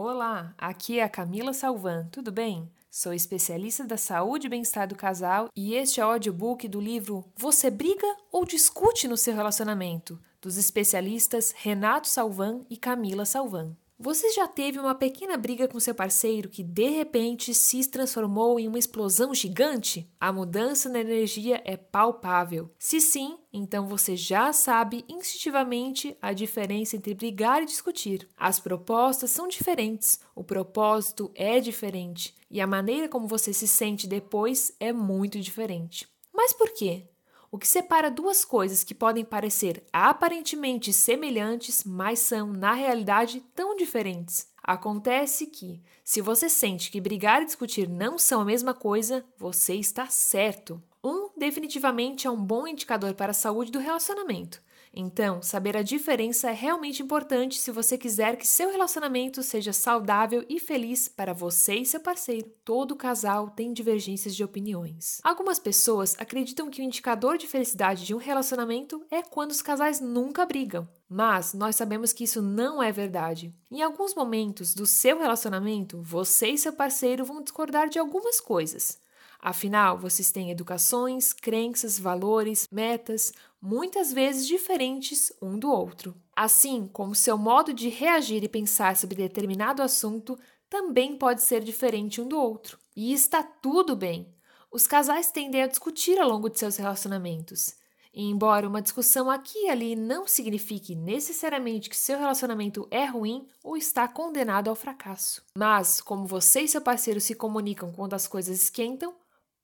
Olá, aqui é a Camila Salvan, tudo bem? Sou especialista da saúde e bem-estar do casal e este é o audiobook do livro Você briga ou discute no seu relacionamento? dos especialistas Renato Salvan e Camila Salvan. Você já teve uma pequena briga com seu parceiro que de repente se transformou em uma explosão gigante? A mudança na energia é palpável. Se sim, então você já sabe instintivamente a diferença entre brigar e discutir. As propostas são diferentes, o propósito é diferente e a maneira como você se sente depois é muito diferente. Mas por quê? O que separa duas coisas que podem parecer aparentemente semelhantes, mas são, na realidade, tão diferentes. Acontece que, se você sente que brigar e discutir não são a mesma coisa, você está certo. Um definitivamente é um bom indicador para a saúde do relacionamento. Então, saber a diferença é realmente importante se você quiser que seu relacionamento seja saudável e feliz para você e seu parceiro. Todo casal tem divergências de opiniões. Algumas pessoas acreditam que o indicador de felicidade de um relacionamento é quando os casais nunca brigam. Mas nós sabemos que isso não é verdade. Em alguns momentos do seu relacionamento, você e seu parceiro vão discordar de algumas coisas. Afinal, vocês têm educações, crenças, valores, metas, muitas vezes diferentes um do outro. Assim como seu modo de reagir e pensar sobre determinado assunto também pode ser diferente um do outro. E está tudo bem. Os casais tendem a discutir ao longo de seus relacionamentos. E embora uma discussão aqui e ali não signifique necessariamente que seu relacionamento é ruim ou está condenado ao fracasso. Mas, como você e seu parceiro se comunicam quando as coisas esquentam,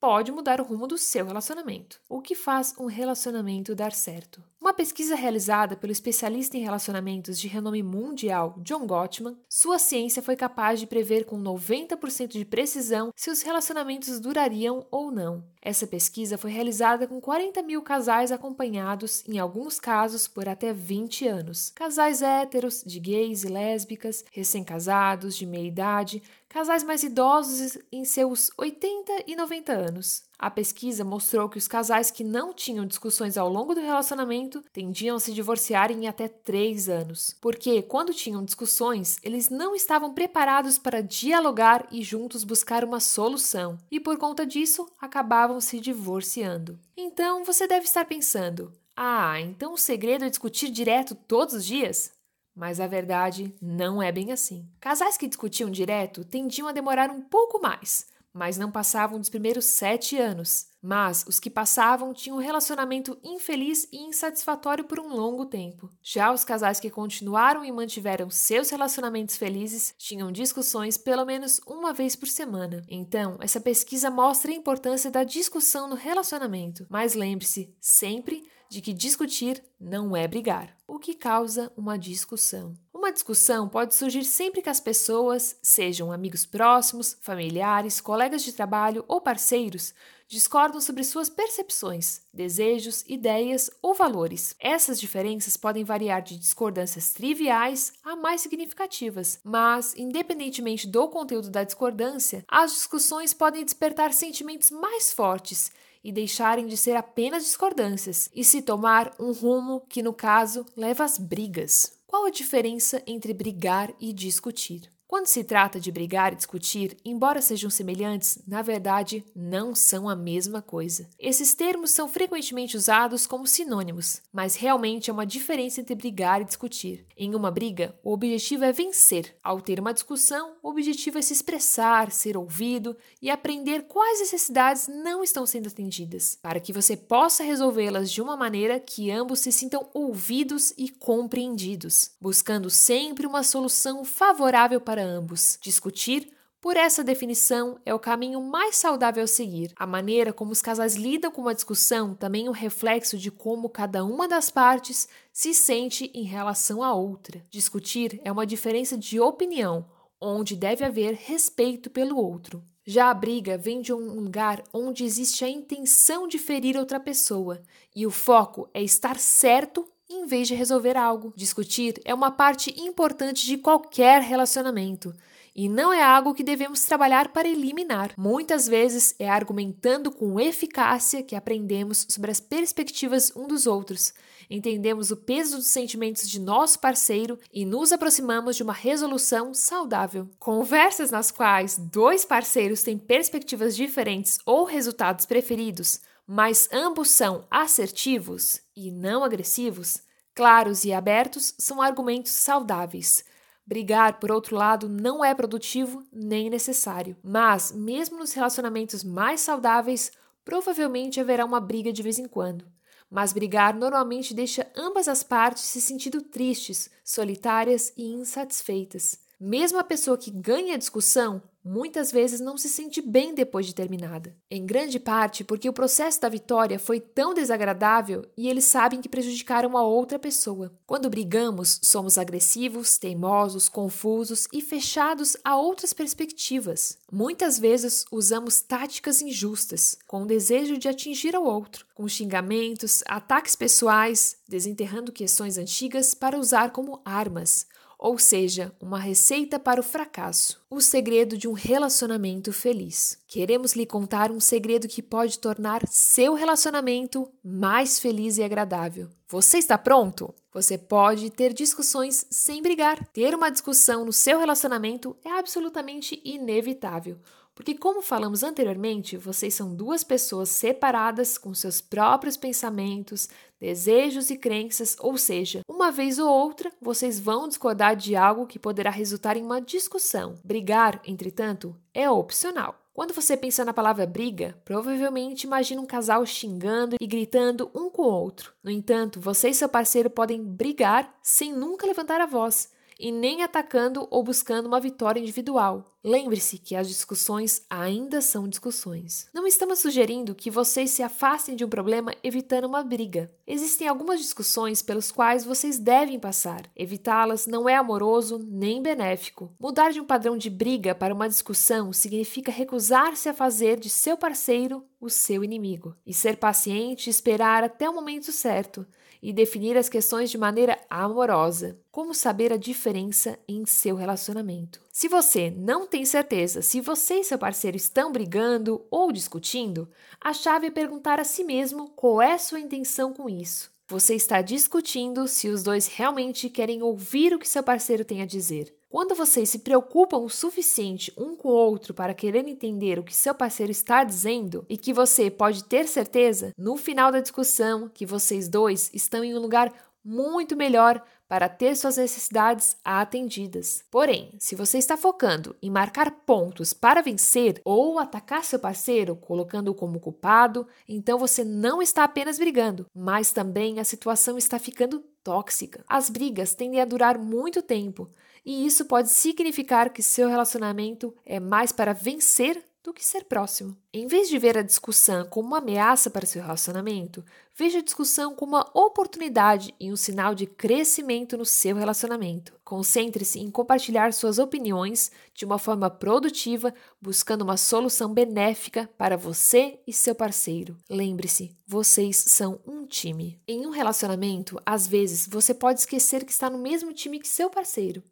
pode mudar o rumo do seu relacionamento. O que faz um relacionamento dar certo? Uma pesquisa realizada pelo especialista em relacionamentos de renome mundial John Gottman, sua ciência foi capaz de prever com 90% de precisão se os relacionamentos durariam ou não. Essa pesquisa foi realizada com 40 mil casais acompanhados, em alguns casos, por até 20 anos. Casais héteros, de gays e lésbicas, recém-casados, de meia idade, casais mais idosos em seus 80 e 90 anos. A pesquisa mostrou que os casais que não tinham discussões ao longo do relacionamento tendiam a se divorciar em até três anos, porque quando tinham discussões, eles não estavam preparados para dialogar e juntos buscar uma solução, e por conta disso acabavam se divorciando. Então você deve estar pensando: ah, então o segredo é discutir direto todos os dias? Mas a verdade não é bem assim. Casais que discutiam direto tendiam a demorar um pouco mais mas não passavam dos primeiros sete anos. Mas os que passavam tinham um relacionamento infeliz e insatisfatório por um longo tempo. Já os casais que continuaram e mantiveram seus relacionamentos felizes tinham discussões pelo menos uma vez por semana. Então, essa pesquisa mostra a importância da discussão no relacionamento. Mas lembre-se sempre de que discutir não é brigar, o que causa uma discussão. Uma discussão pode surgir sempre que as pessoas, sejam amigos próximos, familiares, colegas de trabalho ou parceiros, discordam sobre suas percepções, desejos, ideias ou valores. Essas diferenças podem variar de discordâncias triviais a mais significativas, mas, independentemente do conteúdo da discordância, as discussões podem despertar sentimentos mais fortes e deixarem de ser apenas discordâncias e se tomar um rumo que, no caso, leva às brigas. Qual a diferença entre brigar e discutir? Quando se trata de brigar e discutir, embora sejam semelhantes, na verdade não são a mesma coisa. Esses termos são frequentemente usados como sinônimos, mas realmente há uma diferença entre brigar e discutir. Em uma briga, o objetivo é vencer. Ao ter uma discussão, o objetivo é se expressar, ser ouvido e aprender quais necessidades não estão sendo atendidas, para que você possa resolvê-las de uma maneira que ambos se sintam ouvidos e compreendidos, buscando sempre uma solução favorável para para ambos. Discutir por essa definição, é o caminho mais saudável a seguir. A maneira como os casais lidam com uma discussão também é um reflexo de como cada uma das partes se sente em relação à outra. Discutir é uma diferença de opinião, onde deve haver respeito pelo outro. Já a briga vem de um lugar onde existe a intenção de ferir outra pessoa, e o foco é estar certo em vez de resolver algo. Discutir é uma parte importante de qualquer relacionamento. e não é algo que devemos trabalhar para eliminar. Muitas vezes é argumentando com eficácia que aprendemos sobre as perspectivas um dos outros, entendemos o peso dos sentimentos de nosso parceiro e nos aproximamos de uma resolução saudável. Conversas nas quais dois parceiros têm perspectivas diferentes ou resultados preferidos, mas ambos são assertivos e não agressivos, claros e abertos, são argumentos saudáveis. Brigar, por outro lado, não é produtivo nem necessário. Mas, mesmo nos relacionamentos mais saudáveis, provavelmente haverá uma briga de vez em quando. Mas brigar normalmente deixa ambas as partes se sentindo tristes, solitárias e insatisfeitas. Mesmo a pessoa que ganha a discussão muitas vezes não se sente bem depois de terminada. Em grande parte porque o processo da vitória foi tão desagradável e eles sabem que prejudicaram a outra pessoa. Quando brigamos, somos agressivos, teimosos, confusos e fechados a outras perspectivas. Muitas vezes usamos táticas injustas, com o desejo de atingir o outro, com xingamentos, ataques pessoais, desenterrando questões antigas para usar como armas ou seja, uma receita para o fracasso. O segredo de um relacionamento feliz. Queremos lhe contar um segredo que pode tornar seu relacionamento mais feliz e agradável. Você está pronto? Você pode ter discussões sem brigar. Ter uma discussão no seu relacionamento é absolutamente inevitável. Porque, como falamos anteriormente, vocês são duas pessoas separadas com seus próprios pensamentos, desejos e crenças, ou seja, uma vez ou outra vocês vão discordar de algo que poderá resultar em uma discussão. Brigar, entretanto, é opcional. Quando você pensa na palavra briga, provavelmente imagina um casal xingando e gritando um com o outro. No entanto, você e seu parceiro podem brigar sem nunca levantar a voz e nem atacando ou buscando uma vitória individual. Lembre-se que as discussões ainda são discussões. Não estamos sugerindo que vocês se afastem de um problema evitando uma briga. Existem algumas discussões pelas quais vocês devem passar. Evitá-las não é amoroso nem benéfico. Mudar de um padrão de briga para uma discussão significa recusar-se a fazer de seu parceiro o seu inimigo. E ser paciente e esperar até o momento certo e definir as questões de maneira amorosa. Como saber a diferença em seu relacionamento? Se você não tem certeza se você e seu parceiro estão brigando ou discutindo, a chave é perguntar a si mesmo qual é sua intenção com isso. Você está discutindo se os dois realmente querem ouvir o que seu parceiro tem a dizer. Quando vocês se preocupam o suficiente um com o outro para querer entender o que seu parceiro está dizendo e que você pode ter certeza, no final da discussão, que vocês dois estão em um lugar muito melhor para ter suas necessidades atendidas. Porém, se você está focando em marcar pontos para vencer ou atacar seu parceiro, colocando-o como culpado, então você não está apenas brigando, mas também a situação está ficando tóxica. As brigas tendem a durar muito tempo e isso pode significar que seu relacionamento é mais para vencer do que ser próximo. Em vez de ver a discussão como uma ameaça para seu relacionamento, veja a discussão como uma oportunidade e um sinal de crescimento no seu relacionamento. Concentre-se em compartilhar suas opiniões de uma forma produtiva, buscando uma solução benéfica para você e seu parceiro. Lembre-se, vocês são um time. Em um relacionamento, às vezes você pode esquecer que está no mesmo time que seu parceiro.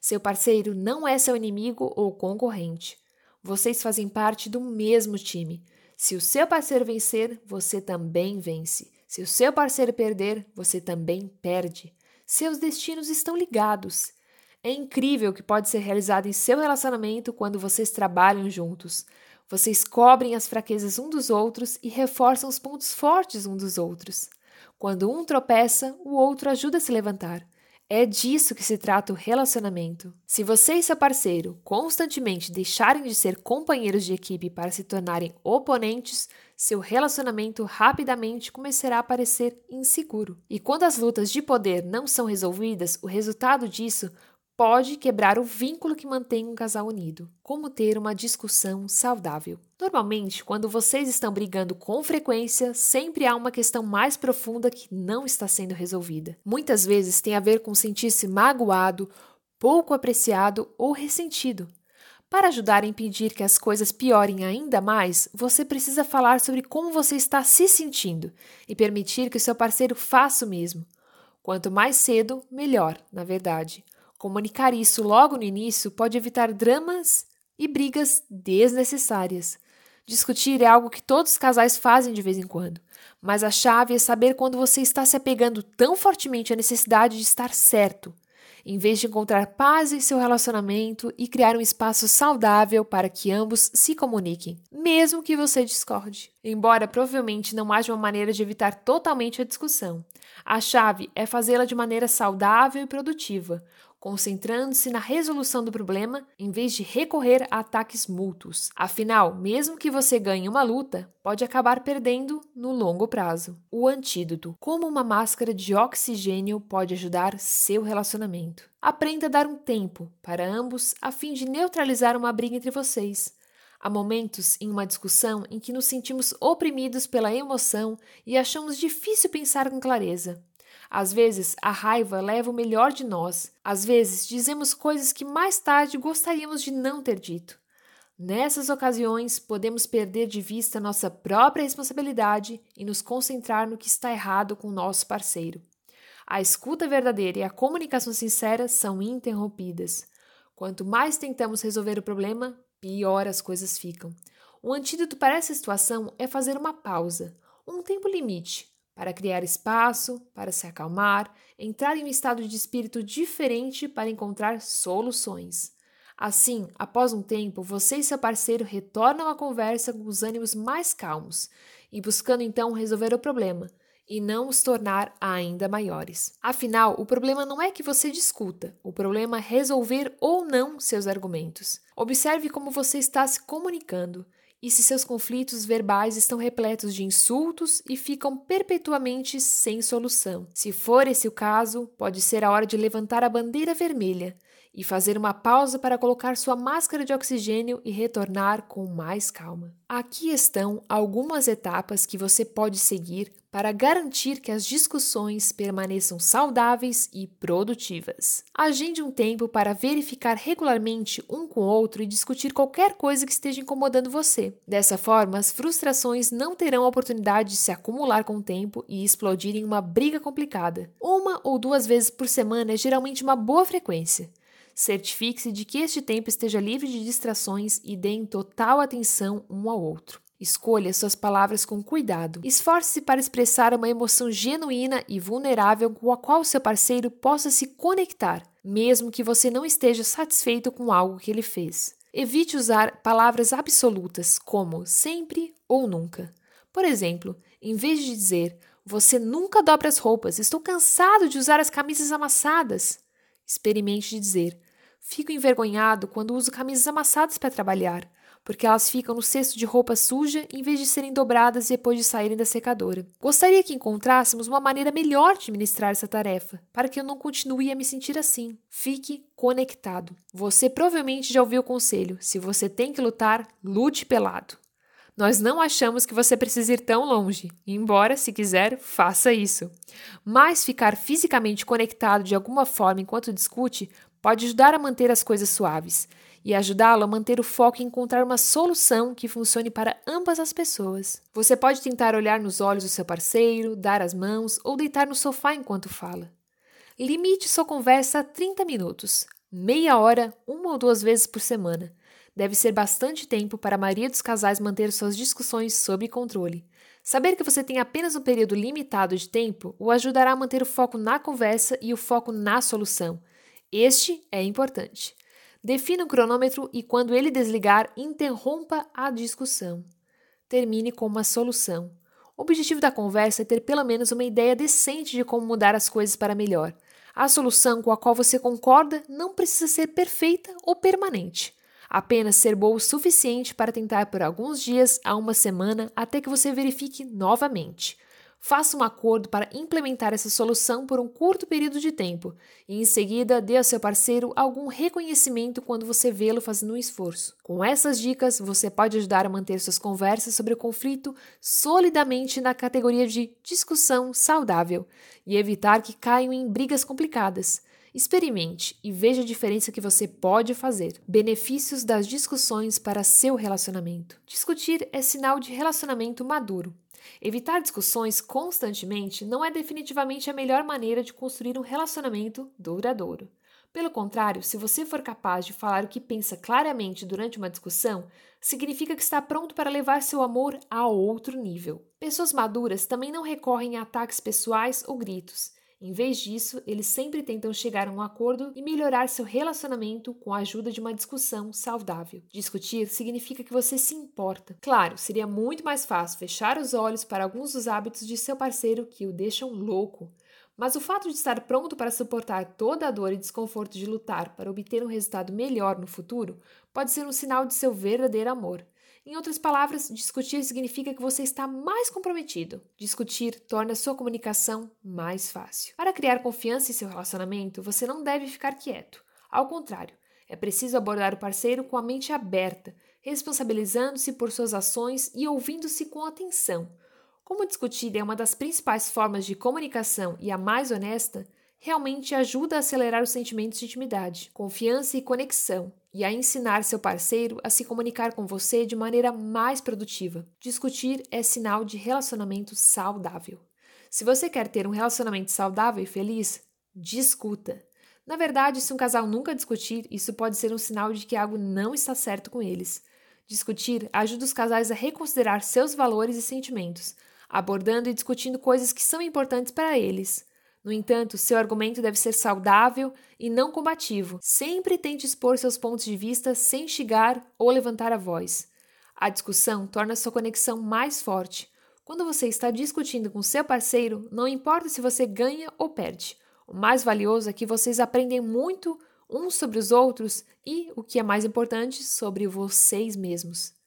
Seu parceiro não é seu inimigo ou concorrente. Vocês fazem parte do mesmo time. Se o seu parceiro vencer, você também vence. Se o seu parceiro perder, você também perde. Seus destinos estão ligados. É incrível o que pode ser realizado em seu relacionamento quando vocês trabalham juntos. Vocês cobrem as fraquezas um dos outros e reforçam os pontos fortes um dos outros. Quando um tropeça, o outro ajuda a se levantar. É disso que se trata o relacionamento. Se você e seu parceiro constantemente deixarem de ser companheiros de equipe para se tornarem oponentes, seu relacionamento rapidamente começará a parecer inseguro. E quando as lutas de poder não são resolvidas, o resultado disso pode quebrar o vínculo que mantém um casal unido. Como ter uma discussão saudável? Normalmente, quando vocês estão brigando com frequência, sempre há uma questão mais profunda que não está sendo resolvida. Muitas vezes tem a ver com sentir-se magoado, pouco apreciado ou ressentido. Para ajudar a impedir que as coisas piorem ainda mais, você precisa falar sobre como você está se sentindo e permitir que o seu parceiro faça o mesmo. Quanto mais cedo, melhor, na verdade. Comunicar isso logo no início pode evitar dramas e brigas desnecessárias. Discutir é algo que todos os casais fazem de vez em quando, mas a chave é saber quando você está se apegando tão fortemente à necessidade de estar certo em vez de encontrar paz em seu relacionamento e criar um espaço saudável para que ambos se comuniquem, mesmo que você discorde. Embora provavelmente não haja uma maneira de evitar totalmente a discussão, a chave é fazê-la de maneira saudável e produtiva, concentrando-se na resolução do problema em vez de recorrer a ataques mútuos. Afinal, mesmo que você ganhe uma luta, pode acabar perdendo no longo prazo. O antídoto: como uma máscara de oxigênio pode ajudar seu relacionamento. Aprenda a dar um tempo para ambos a fim de neutralizar uma briga entre vocês. Há momentos em uma discussão em que nos sentimos oprimidos pela emoção e achamos difícil pensar com clareza. Às vezes, a raiva leva o melhor de nós. Às vezes, dizemos coisas que mais tarde gostaríamos de não ter dito. Nessas ocasiões, podemos perder de vista nossa própria responsabilidade e nos concentrar no que está errado com o nosso parceiro. A escuta verdadeira e a comunicação sincera são interrompidas. Quanto mais tentamos resolver o problema, pior as coisas ficam. Um antídoto para essa situação é fazer uma pausa, um tempo limite, para criar espaço, para se acalmar, entrar em um estado de espírito diferente para encontrar soluções. Assim, após um tempo, você e seu parceiro retornam à conversa com os ânimos mais calmos e buscando então resolver o problema e não os tornar ainda maiores. Afinal, o problema não é que você discuta, o problema é resolver ou não seus argumentos. Observe como você está se comunicando e se seus conflitos verbais estão repletos de insultos e ficam perpetuamente sem solução. Se for esse o caso, pode ser a hora de levantar a bandeira vermelha e fazer uma pausa para colocar sua máscara de oxigênio e retornar com mais calma. Aqui estão algumas etapas que você pode seguir para garantir que as discussões permaneçam saudáveis e produtivas. Agende um tempo para verificar regularmente um com o outro e discutir qualquer coisa que esteja incomodando você. Dessa forma, as frustrações não terão a oportunidade de se acumular com o tempo e explodir em uma briga complicada. Uma ou duas vezes por semana é geralmente uma boa frequência. Certifique-se de que este tempo esteja livre de distrações e deem total atenção um ao outro. Escolha suas palavras com cuidado. Esforce-se para expressar uma emoção genuína e vulnerável com a qual seu parceiro possa se conectar, mesmo que você não esteja satisfeito com algo que ele fez. Evite usar palavras absolutas como sempre ou nunca. Por exemplo, em vez de dizer você nunca dobra as roupas, estou cansado de usar as camisas amassadas, experimente dizer Fico envergonhado quando uso camisas amassadas para trabalhar, porque elas ficam no cesto de roupa suja em vez de serem dobradas depois de saírem da secadora. Gostaria que encontrássemos uma maneira melhor de administrar essa tarefa, para que eu não continue a me sentir assim. Fique conectado. Você provavelmente já ouviu o conselho: se você tem que lutar, lute pelado. Nós não achamos que você precisa ir tão longe, embora, se quiser, faça isso. Mas ficar fisicamente conectado de alguma forma enquanto discute pode ajudar a manter as coisas suaves e ajudá-lo a manter o foco em encontrar uma solução que funcione para ambas as pessoas. Você pode tentar olhar nos olhos do seu parceiro, dar as mãos ou deitar no sofá enquanto fala. Limite sua conversa a 30 minutos, meia hora, uma ou duas vezes por semana. Deve ser bastante tempo para a maioria dos casais manter suas discussões sob controle. Saber que você tem apenas um período limitado de tempo o ajudará a manter o foco na conversa e o foco na solução este é importante. Defina o cronômetro e, quando ele desligar, interrompa a discussão. Termine com uma solução. O objetivo da conversa é ter pelo menos uma ideia decente de como mudar as coisas para melhor. A solução com a qual você concorda não precisa ser perfeita ou permanente. Apenas ser boa o suficiente para tentar por alguns dias a uma semana até que você verifique novamente. Faça um acordo para implementar essa solução por um curto período de tempo e, em seguida, dê ao seu parceiro algum reconhecimento quando você vê-lo fazendo um esforço. Com essas dicas, você pode ajudar a manter suas conversas sobre o conflito solidamente na categoria de discussão saudável e evitar que caiam em brigas complicadas. Experimente e veja a diferença que você pode fazer. Benefícios das discussões para seu relacionamento. Discutir é sinal de relacionamento maduro. Evitar discussões constantemente não é definitivamente a melhor maneira de construir um relacionamento duradouro. Pelo contrário, se você for capaz de falar o que pensa claramente durante uma discussão, significa que está pronto para levar seu amor a outro nível. Pessoas maduras também não recorrem a ataques pessoais ou gritos. Em vez disso, eles sempre tentam chegar a um acordo e melhorar seu relacionamento com a ajuda de uma discussão saudável. Discutir significa que você se importa. Claro, seria muito mais fácil fechar os olhos para alguns dos hábitos de seu parceiro que o deixam louco. Mas o fato de estar pronto para suportar toda a dor e desconforto de lutar para obter um resultado melhor no futuro pode ser um sinal de seu verdadeiro amor. Em outras palavras, discutir significa que você está mais comprometido. Discutir torna sua comunicação mais fácil. Para criar confiança em seu relacionamento, você não deve ficar quieto. Ao contrário, é preciso abordar o parceiro com a mente aberta, responsabilizando-se por suas ações e ouvindo-se com atenção. Como discutir é uma das principais formas de comunicação e a mais honesta, realmente ajuda a acelerar os sentimentos de intimidade, confiança e conexão, e a ensinar seu parceiro a se comunicar com você de maneira mais produtiva. Discutir é sinal de relacionamento saudável. Se você quer ter um relacionamento saudável e feliz, discuta. Na verdade, se um casal nunca discutir, isso pode ser um sinal de que algo não está certo com eles. Discutir ajuda os casais a reconsiderar seus valores e sentimentos, abordando e discutindo coisas que são importantes para eles. No entanto, seu argumento deve ser saudável e não combativo. Sempre tente expor seus pontos de vista sem instigar ou levantar a voz. A discussão torna sua conexão mais forte. Quando você está discutindo com seu parceiro, não importa se você ganha ou perde. O mais valioso é que vocês aprendem muito uns sobre os outros e, o que é mais importante, sobre vocês mesmos.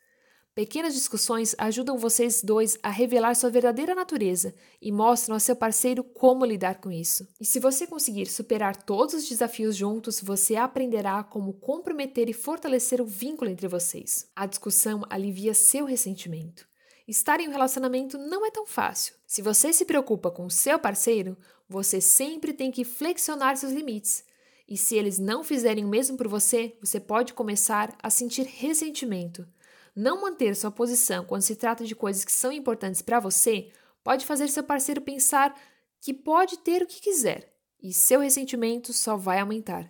Pequenas discussões ajudam vocês dois a revelar sua verdadeira natureza e mostram a seu parceiro como lidar com isso. E se você conseguir superar todos os desafios juntos, você aprenderá como comprometer e fortalecer o vínculo entre vocês. A discussão alivia seu ressentimento. Estar em um relacionamento não é tão fácil. Se você se preocupa com o seu parceiro, você sempre tem que flexionar seus limites. E se eles não fizerem o mesmo por você, você pode começar a sentir ressentimento. Não manter sua posição quando se trata de coisas que são importantes para você pode fazer seu parceiro pensar que pode ter o que quiser e seu ressentimento só vai aumentar.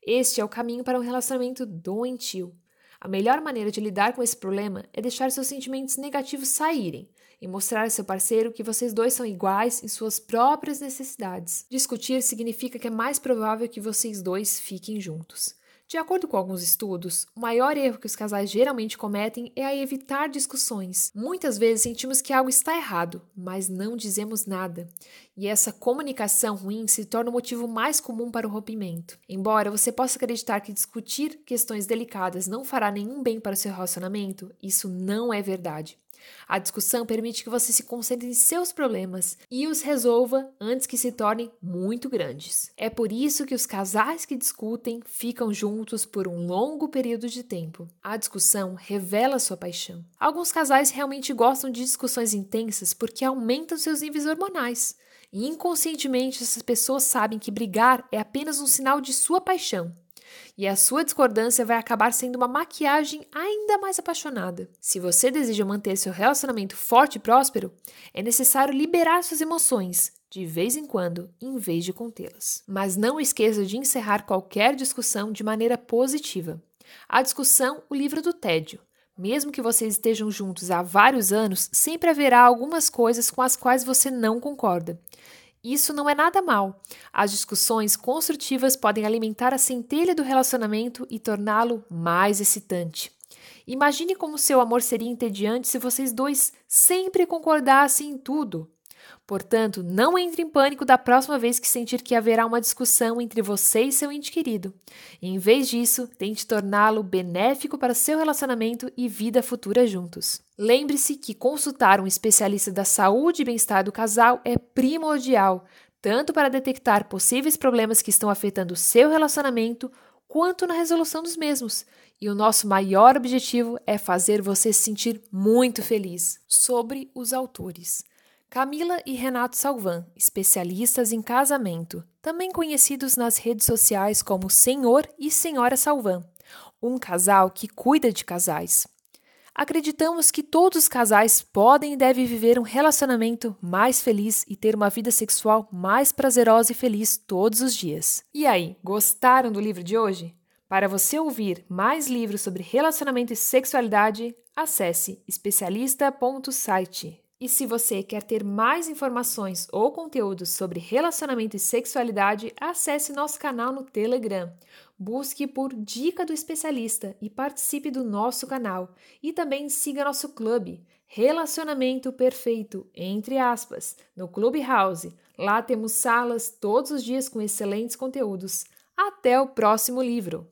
Este é o caminho para um relacionamento doentio. A melhor maneira de lidar com esse problema é deixar seus sentimentos negativos saírem e mostrar a seu parceiro que vocês dois são iguais em suas próprias necessidades. Discutir significa que é mais provável que vocês dois fiquem juntos. De acordo com alguns estudos, o maior erro que os casais geralmente cometem é a evitar discussões. Muitas vezes sentimos que algo está errado, mas não dizemos nada. E essa comunicação ruim se torna o motivo mais comum para o rompimento. Embora você possa acreditar que discutir questões delicadas não fará nenhum bem para o seu relacionamento, isso não é verdade. A discussão permite que você se concentre em seus problemas e os resolva antes que se tornem muito grandes. É por isso que os casais que discutem ficam juntos por um longo período de tempo. A discussão revela sua paixão. Alguns casais realmente gostam de discussões intensas porque aumentam seus níveis hormonais. E inconscientemente essas pessoas sabem que brigar é apenas um sinal de sua paixão e a sua discordância vai acabar sendo uma maquiagem ainda mais apaixonada. Se você deseja manter seu relacionamento forte e próspero, é necessário liberar suas emoções, de vez em quando, em vez de contê-las. Mas não esqueça de encerrar qualquer discussão de maneira positiva. A discussão, o livro do tédio. Mesmo que vocês estejam juntos há vários anos, sempre haverá algumas coisas com as quais você não concorda. Isso não é nada mal. As discussões construtivas podem alimentar a centelha do relacionamento e torná-lo mais excitante. Imagine como seu amor seria entediante se vocês dois sempre concordassem em tudo. Portanto, não entre em pânico da próxima vez que sentir que haverá uma discussão entre você e seu ente querido. Em vez disso, tente torná-lo benéfico para seu relacionamento e vida futura juntos. Lembre-se que consultar um especialista da saúde e bem-estar do casal é primordial, tanto para detectar possíveis problemas que estão afetando seu relacionamento, quanto na resolução dos mesmos. E o nosso maior objetivo é fazer você se sentir muito feliz. Sobre os autores. Camila e Renato Salvan, especialistas em casamento, também conhecidos nas redes sociais como Senhor e Senhora Salvan, um casal que cuida de casais. Acreditamos que todos os casais podem e devem viver um relacionamento mais feliz e ter uma vida sexual mais prazerosa e feliz todos os dias. E aí, gostaram do livro de hoje? Para você ouvir mais livros sobre relacionamento e sexualidade, acesse especialista.site. E se você quer ter mais informações ou conteúdos sobre relacionamento e sexualidade, acesse nosso canal no Telegram. Busque por Dica do Especialista e participe do nosso canal. E também siga nosso clube, Relacionamento Perfeito, entre aspas, no Clubhouse. Lá temos salas todos os dias com excelentes conteúdos. Até o próximo livro!